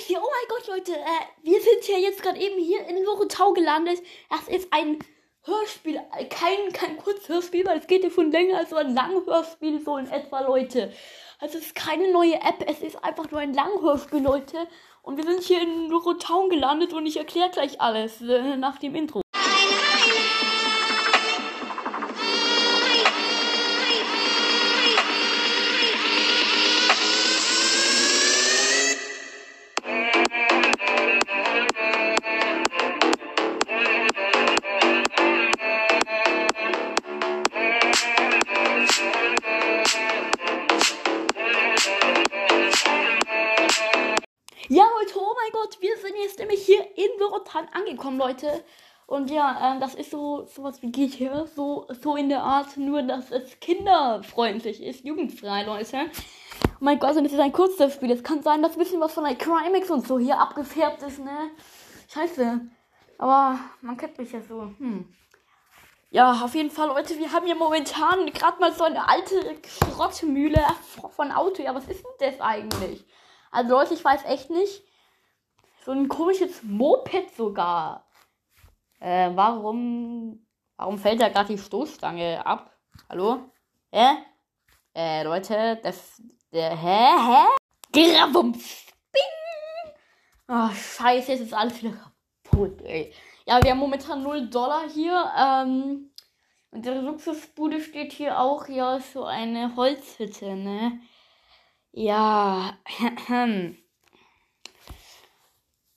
Felix hier. Oh mein Gott, Leute. Äh, wir sind ja jetzt gerade eben hier in Lorotau gelandet. Das ist ein Hörspiel. äh, Kein, kein Kurzhörspiel, weil es geht ja schon länger als so ein Langhörspiel, so in etwa, Leute. Also es ist keine neue App, es ist einfach nur ein Langhörspiel, Leute. Und wir sind hier in Lorotau gelandet und ich erkläre gleich alles äh, nach dem Intro. Lorotan angekommen, Leute. Und ja, ähm, das ist so sowas wie GTA, so, so in der Art, nur dass es kinderfreundlich ist, jugendfrei, Leute. Oh mein Gott, und es ist ein Kurzspiel. Es kann sein, dass ein bisschen was von der Crimex und so hier abgefärbt ist, ne? Scheiße. Aber man kennt mich ja so. Hm. Ja, auf jeden Fall, Leute, wir haben hier momentan gerade mal so eine alte Schrottmühle von Auto. Ja, was ist denn das eigentlich? Also Leute, ich weiß echt nicht. So ein komisches Moped sogar. Äh, warum. Warum fällt da gerade die Stoßstange ab? Hallo? Hä? Äh, Leute, das. Der, hä? Hä? Gravums. Bing! Oh, scheiße, jetzt ist alles wieder kaputt, ey. Ja, wir haben momentan 0 Dollar hier. Ähm, und der Luxusbude steht hier auch. Ja, so eine Holzhütte, ne? Ja,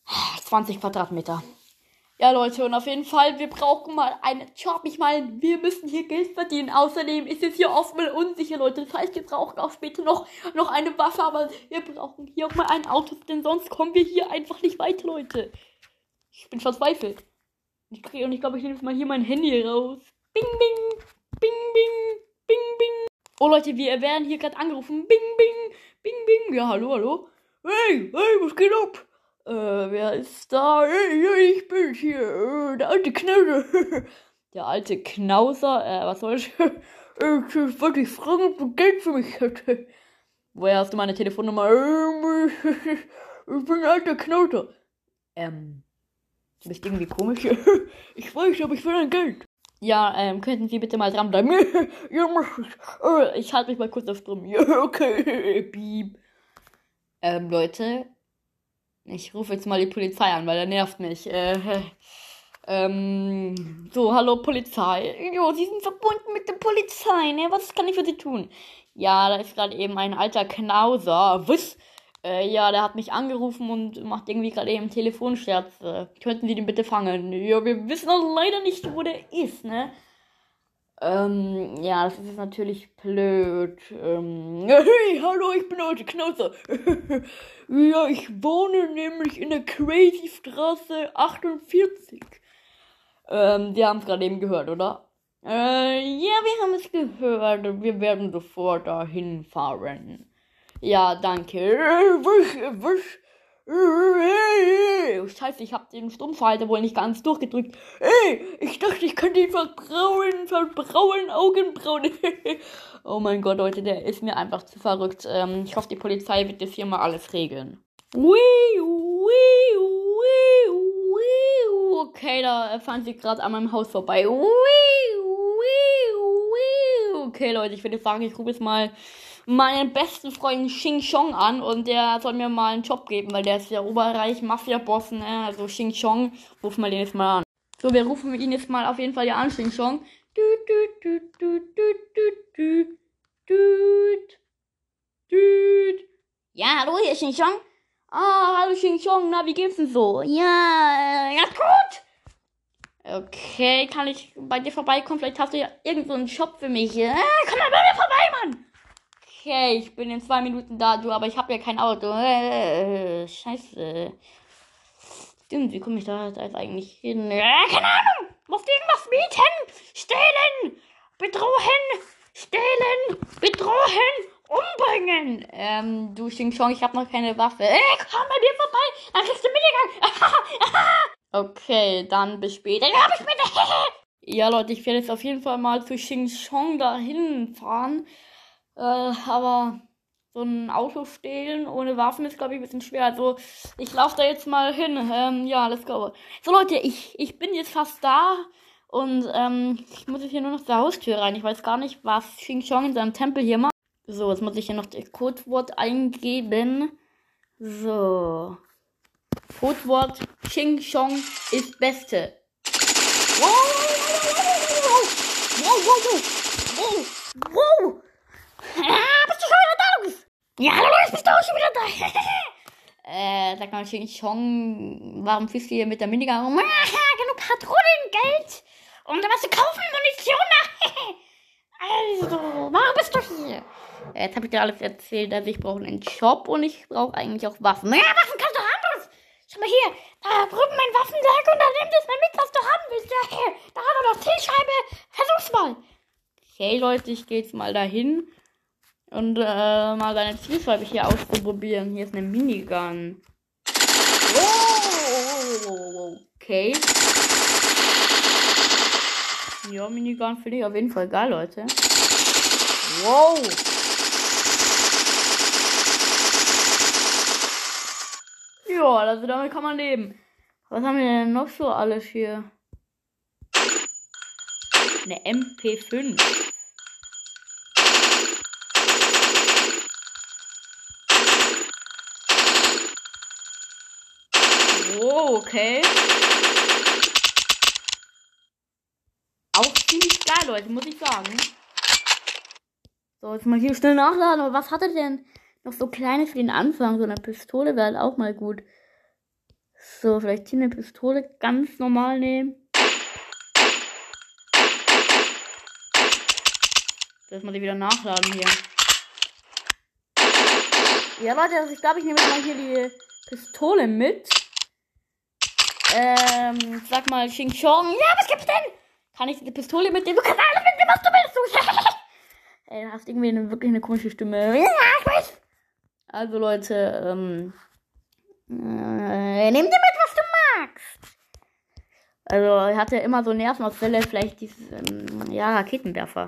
20 Quadratmeter. Ja, Leute, und auf jeden Fall, wir brauchen mal einen Job. Ich meine, wir müssen hier Geld verdienen. Außerdem ist es hier oft mal unsicher, Leute. Das heißt, wir brauchen auch später noch, noch eine Waffe, aber wir brauchen hier auch mal ein Auto, denn sonst kommen wir hier einfach nicht weiter, Leute. Ich bin verzweifelt. Ich kriege, und ich glaube, ich nehme jetzt mal hier mein Handy raus. Bing, bing, bing, bing, bing, bing. Oh Leute, wir werden hier gerade angerufen. Bing, bing, bing, bing. Ja, hallo, hallo. Hey, hey, was geht ab? Äh, wer ist da? Ich bin hier. Äh, der alte Knauser. der alte Knauser? Äh, was soll ich? ich wollte dich fragen, ob du Geld für mich hättest. Woher hast du meine Telefonnummer? Ähm, ich bin ein alter Knauser. Ähm, du bist irgendwie komisch. ich weiß, aber ich will dein Geld. Ja, ähm, könnten Sie bitte mal dranbleiben? ja, mach ich. Äh, ich halte mich mal kurz auf drum. Ja, okay. Piep. Ähm, Leute. Ich rufe jetzt mal die Polizei an, weil er nervt mich. Äh, ähm, so, hallo Polizei. Jo, Sie sind verbunden mit der Polizei, ne? Was kann ich für Sie tun? Ja, da ist gerade eben ein alter Knauser. Was? Äh, ja, der hat mich angerufen und macht irgendwie gerade eben Telefonscherz. Äh, könnten Sie den bitte fangen? Ja, wir wissen auch leider nicht, wo der ist, ne? Ähm, ja, das ist jetzt natürlich blöd. Ähm, hey, hallo, ich bin heute Knauzer. ja, ich wohne nämlich in der Crazy Straße 48. Ähm, die haben es gerade eben gehört, oder? Äh, ja, wir haben es gehört. Wir werden sofort dahin fahren. Ja, danke. Wisch, wisch. Scheiße, ich habe den Stummschalter wohl nicht ganz durchgedrückt. Ey, ich dachte, ich könnte ihn verbrauen, verbrauen, Augenbrauen. oh mein Gott, Leute, der ist mir einfach zu verrückt. Ähm, ich hoffe, die Polizei wird das hier mal alles regeln. Okay, da fahren sie gerade an meinem Haus vorbei. Okay, Leute, ich würde sagen, ich rufe jetzt mal meinen besten Freund Xing Chong an und der soll mir mal einen Job geben, weil der ist ja oberreich Mafia-Boss, ne? Also Xing Chong, rufen wir den jetzt mal an. So, wir rufen ihn jetzt mal auf jeden Fall ja an, Xing Chong. Du, du, du, du, du, Ja, hallo, hier Xing Chong. Ah, hallo Xing Chong, na, wie geht's denn so? Ja, äh, ganz gut. Okay, kann ich bei dir vorbeikommen? Vielleicht hast du ja irgendeinen so Shop für mich. Ah, komm mal bei mir vorbei, Mann! Okay, ich bin in zwei Minuten da, du, aber ich habe ja kein Auto. Äh, scheiße. Stimmt, wie komme ich da jetzt eigentlich hin? Äh, keine Ahnung! Muss irgendwas mieten! Stehlen! Bedrohen! Stehlen! Bedrohen! Umbringen! Ähm, du Xing Chong, ich habe noch keine Waffe. Äh, komm bei mir vorbei! Dann kriegst du Minigang! okay, dann bis später. Ja, bis später! ja, Leute, ich werde jetzt auf jeden Fall mal zu Xing Chong dahin fahren. Äh, aber so ein Auto stehlen ohne Waffen ist, glaube ich, ein bisschen schwer. Also, ich laufe da jetzt mal hin. Ähm, ja, let's go. So, Leute, ich, ich bin jetzt fast da. Und ähm, ich muss jetzt hier nur noch zur Haustür rein. Ich weiß gar nicht, was Xing Chong in seinem Tempel hier macht. So, jetzt muss ich hier noch das Codewort eingeben. So. Codewort Xing Chong ist Beste. Wow, wow, wow, wow, wow, wow. Ah, bist du schon wieder da, Luis? Ja, hallo bist du auch schon wieder da? äh, sag mal, Xing Chong, warum fliegst du hier mit der Minigun rum? Genug Patronengeld, um da was zu kaufen, Munition. also, warum bist du hier? Jetzt habe ich dir alles erzählt, also ich brauche einen Job und ich brauche eigentlich auch Waffen. Ja, Waffen kannst du haben, Luis. Schau mal hier, da drüben mein Waffenlager und da nimm das mal mit, was du haben willst. Ja, da haben wir noch Zielscheibe. Versuch's mal. Okay, Leute, ich gehe jetzt mal dahin und äh, mal seine Zielscheibe hier auszuprobieren. Hier ist eine Minigun. Oh, okay. Ja, Minigun finde ich auf jeden Fall geil, Leute. Wow. Ja, also damit kann man leben. Was haben wir denn noch so alles hier? Eine MP5. Oh, okay. Auch ziemlich geil, Leute, muss ich sagen. So, jetzt mal hier schnell nachladen. Aber was hat er denn noch so kleines für den Anfang? So eine Pistole wäre halt auch mal gut. So, vielleicht hier eine Pistole ganz normal nehmen. Dass man die wieder nachladen hier. Ja, Leute, also ich glaube, ich nehme jetzt mal hier die Pistole mit. Ähm, sag mal, Xing Chong. Ja, was gibt's denn? Kann ich die Pistole mitnehmen? Du kannst alles mitnehmen, was du willst. Du. Ey, du hast irgendwie eine, wirklich eine komische Stimme. Ja, ich weiß. Also, Leute, ähm, äh, nimm dir mit, was du magst. Also, er hatte immer so Nervenausfälle, vielleicht dieses, ähm, ja, Raketenwerfer.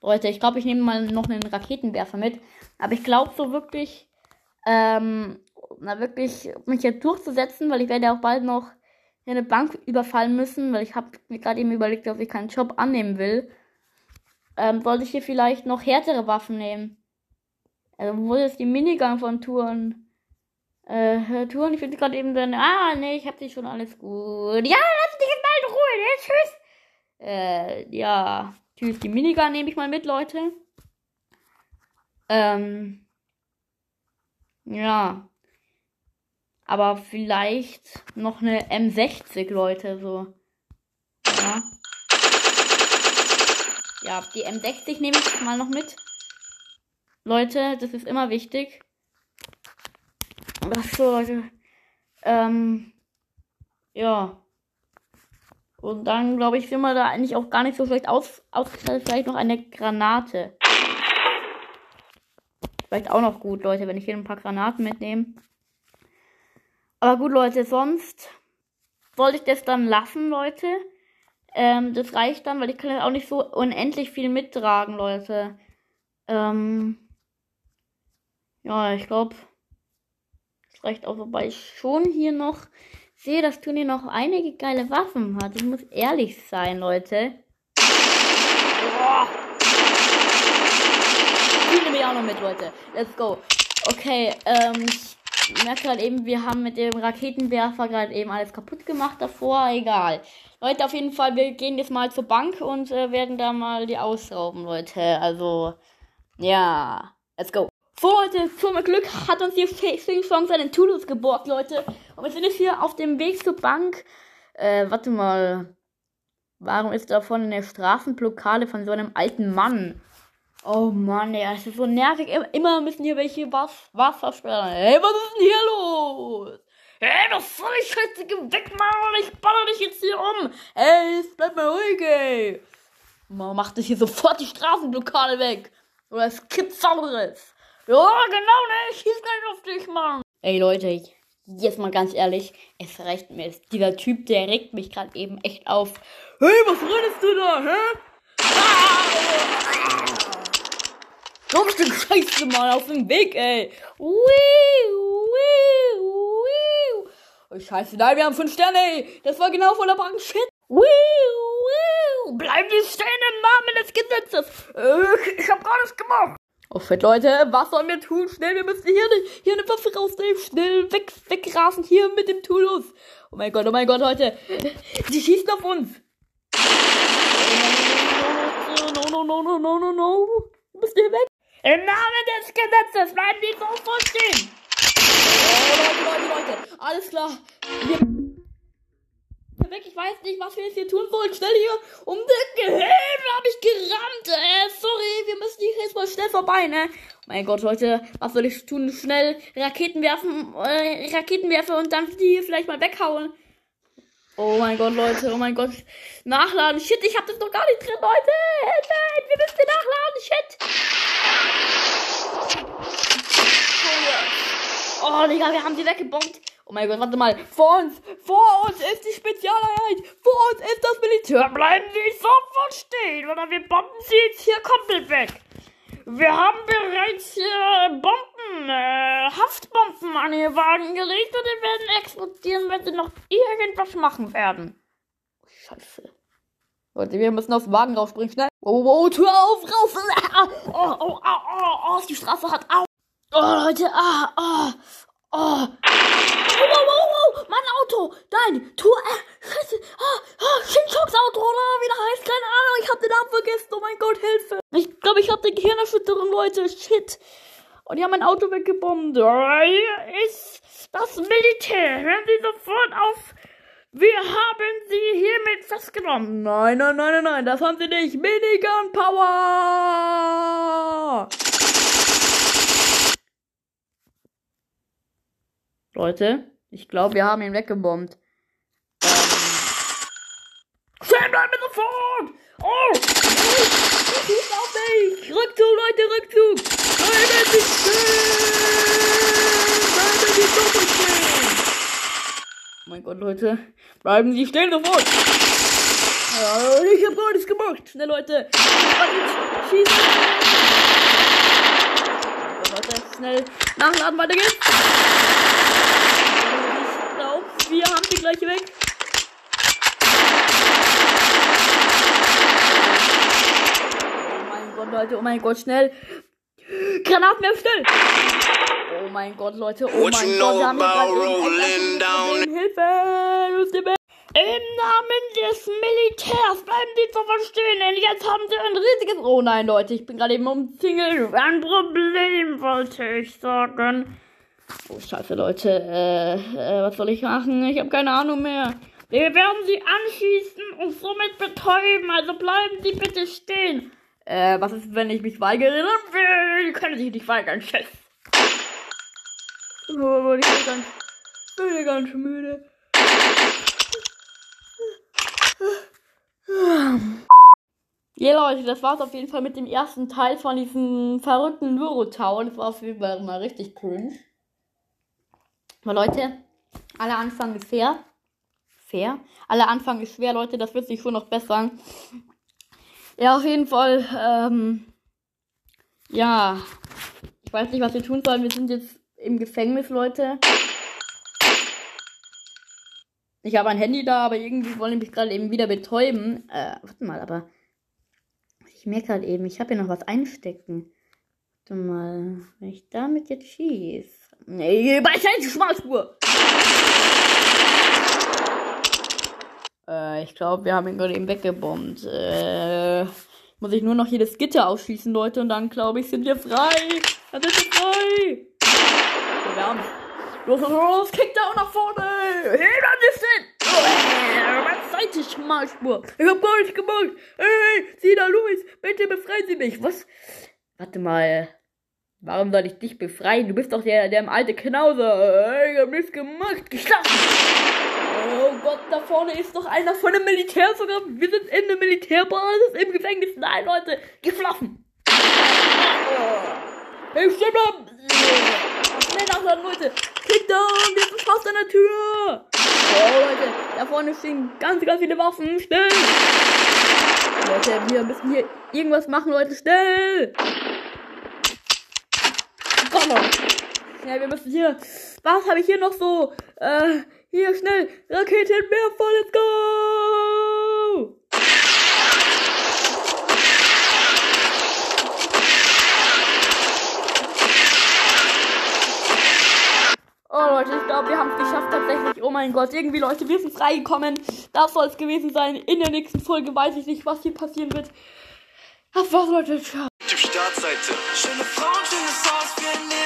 Leute, ich glaube, ich nehme mal noch einen Raketenwerfer mit. Aber ich glaube so wirklich, ähm, na wirklich, mich jetzt durchzusetzen, weil ich werde auch bald noch eine Bank überfallen müssen, weil ich habe mir gerade eben überlegt, ob ich keinen Job annehmen will. Ähm, sollte ich hier vielleicht noch härtere Waffen nehmen? Also, wo ist die Minigun von Touren? Äh, Touren, ich finde gerade eben dann, ah, nee, ich hab die schon alles gut. Ja, lass dich jetzt mal in Ruhe, ne? Tschüss. Äh, ja, tschüss, die Minigun nehme ich mal mit, Leute. Ähm, ja. Aber vielleicht noch eine M60, Leute, so. Ja. Ja, die M60 nehme ich mal noch mit. Leute, das ist immer wichtig. Ach so, Leute. Ähm, ja. Und dann, glaube ich, sind wir da eigentlich auch gar nicht so schlecht aus ausgestattet. Vielleicht noch eine Granate. Vielleicht auch noch gut, Leute, wenn ich hier ein paar Granaten mitnehme. Aber gut, Leute, sonst wollte ich das dann lassen, Leute. Ähm, das reicht dann, weil ich kann jetzt auch nicht so unendlich viel mittragen, Leute. Ähm, ja, ich glaube, das reicht auch, wobei ich schon hier noch sehe, dass Toni noch einige geile Waffen hat. Ich muss ehrlich sein, Leute. Boah. Die nehme ich auch noch mit, Leute. Let's go. Okay, ähm, ich merke gerade eben, wir haben mit dem Raketenwerfer gerade eben alles kaputt gemacht davor. Egal. Leute, auf jeden Fall, wir gehen jetzt mal zur Bank und äh, werden da mal die ausrauben, Leute. Also, ja. Let's go. So, Leute, zum Glück hat uns hier Facing Song seinen Toulouse geborgt, Leute. Und wir sind jetzt hier auf dem Weg zur Bank. Äh, warte mal. Warum ist da vorne eine Straßenblockade von so einem alten Mann? Oh Mann, ey, es ist so nervig. Immer müssen hier welche was, Wasser sperren. Hey, was ist denn hier los? Hey, was soll ich jetzt weg machen? Ich baller dich jetzt hier um. Hey, bleib mal ruhig, ey. Man macht das hier sofort die Straßenblockade weg. Oder es gibt Sauberes. Ja, genau, ne? Ich schieß gleich auf dich, Mann. Ey, Leute, jetzt mal ganz ehrlich, es reicht mir. Dieser Typ, der regt mich gerade eben echt auf. Hey, was redest du da, hä? Stück Scheiße mal auf den Weg, ey. Wiu, wiu. Oh, Scheiße, nein, wir haben fünf Sterne, ey. Das war genau voller Bank. Shit. Wiu, wiu. Bleiben Sie stehen im Namen des Gesetzes. Äh, ich hab gar nichts gemacht. Oh shit, Leute, was sollen wir tun? Schnell, wir müssen hier, eine, hier eine Waffe rausnehmen. Schnell weg, wegrasen hier mit dem Tulus. Oh mein Gott, oh mein Gott, Leute. Die schießen auf uns. No, no, no, no, no, no, no. Du bist hier weg. Im Namen des Gesetzes bleiben die sofort stehen. Oh, Leute, Leute, Leute. Alles klar. Wir weg. Ich weiß nicht, was wir jetzt hier tun wollen. Schnell hier um den Gehirn habe ich gerammt. Äh, sorry, wir müssen hier jetzt mal schnell vorbei, ne? Mein Gott, Leute, was soll ich tun? Schnell Raketen werfen, äh, Raketen werfen und dann die vielleicht mal weghauen. Oh mein Gott, Leute, oh mein Gott. Nachladen. Shit, ich hab das noch gar nicht drin, Leute. Nein, wir müssen nachladen. Oh, Digga, wir haben die weggebombt. Oh mein Gott, warte mal. Vor uns, vor uns ist die Spezialeinheit. Vor uns ist das Militär. Bleiben Sie sofort stehen oder wir bomben Sie jetzt hier komplett weg. Wir haben bereits hier Bomben, äh, Haftbomben an Ihr Wagen gelegt und die werden explodieren, wenn Sie noch irgendwas machen werden. Scheiße. Leute, wir müssen aus dem Wagen rausspringen, schnell. Oh, oh, Tür auf, raus. Oh, oh, oh, oh, oh, die Straße hat au. Oh, Leute, ah, oh, oh. Oh, oh, oh, mein Auto. Nein, Tour, äh, scheiße. Ah, ah, Shinchoks Auto, oder wie der heißt, keine Ahnung. Ich hab den Namen vergessen. Oh mein Gott, Hilfe. Ich glaube, ich hatte Gehirnerschütterung, Leute. Shit. Und die haben mein Auto weggebombt. Hier ist das Militär. Hören Sie sofort auf. Wir haben sie hiermit festgenommen. Nein, nein, nein, nein, nein, das haben sie nicht. Minigun Power! Leute, ich glaube, wir haben ihn weggebombt. Ähm. Schnell bleiben wir sofort! Oh! Schießt auf mich! Rückzug, Leute, Rückzug! Bleiben Sie stehen! Bleiben Sie sofort stehen! Oh mein Gott, Leute. Bleiben Sie stehen sofort! Ich hab gar nichts gemacht. Schnell, Leute. Schießen. Schnell nachladen, weiter geht's. Ich glaube, wir haben sie gleich weg. Oh mein Gott, Leute, oh mein Gott, schnell. Granaten mehr schnell. Oh mein Gott, Leute, oh mein Gott, wir haben rolling down? Hilfe! Im Namen des Militärs bleiben die zu verstehen, denn jetzt haben sie ein riesiges... Oh nein, Leute, ich bin gerade eben umzingelt. Ein Problem, wollte ich sagen. Oh, scheiße, Leute. Äh, äh, was soll ich machen? Ich habe keine Ahnung mehr. Wir werden sie anschießen und somit betäuben, also bleiben sie bitte stehen. Äh, was ist, wenn ich mich weigere? Äh, können sich nicht weigern, Chef. Oh, ich bin ganz, ich bin ganz müde. Ja, Leute, das war's auf jeden Fall mit dem ersten Teil von diesem verrückten Neurotower. Das war auf jeden Fall mal richtig cringe. Aber Leute, aller Anfang ist fair. Fair? Aller Anfang ist schwer, Leute. Das wird sich schon noch bessern. Ja, auf jeden Fall. Ähm, ja. Ich weiß nicht, was wir tun sollen. Wir sind jetzt im Gefängnis, Leute. Ich habe ein Handy da, aber irgendwie wollen die mich gerade eben wieder betäuben. Äh, warte mal, aber. Ich merke gerade eben, ich habe hier noch was einstecken. Warte mal, wenn ich damit jetzt schieße. Nee, bei die Schmalspur! Äh, ich glaube, wir haben ihn gerade eben weggebombt. Äh, muss ich nur noch das Gitter ausschießen, Leute, und dann glaube ich, sind wir frei. Dann sind wir frei. Okay, wir haben's. Los, los, los, kick da nach vorne! Hinter sind! Oh, Seite Schmalspur! Ich hab gar nicht gemacht! Hey, Sina Luis, bitte befreien Sie mich! Was? Warte mal. Warum soll ich dich befreien? Du bist doch der, der alte Knauser. Ich hab nichts gemacht. Geschlafen! Oh Gott, da vorne ist doch einer von dem Militär sogar. Wir sind in der Militärbasis im Gefängnis. Nein, Leute, geschlafen! Hey, stimmt ab! Schnell nachladen, Leute! Klick down! Wir sind fast an der Tür! Oh, Leute, da vorne stehen ganz, ganz viele Waffen. Schnell! Leute, wir müssen hier irgendwas machen, Leute. Schnell! noch. Ja, wir müssen hier. Was habe ich hier noch so? Äh, hier schnell. Raketenwerfer, let's go! Oh Leute, ich glaube, wir haben es geschafft tatsächlich. Oh mein Gott, irgendwie Leute, wir sind freigekommen. Das soll es gewesen sein. In der nächsten Folge weiß ich nicht, was hier passieren wird. Das war's, Leute. Ciao. Startseite. Schöne Frauen, schönes Haus, wir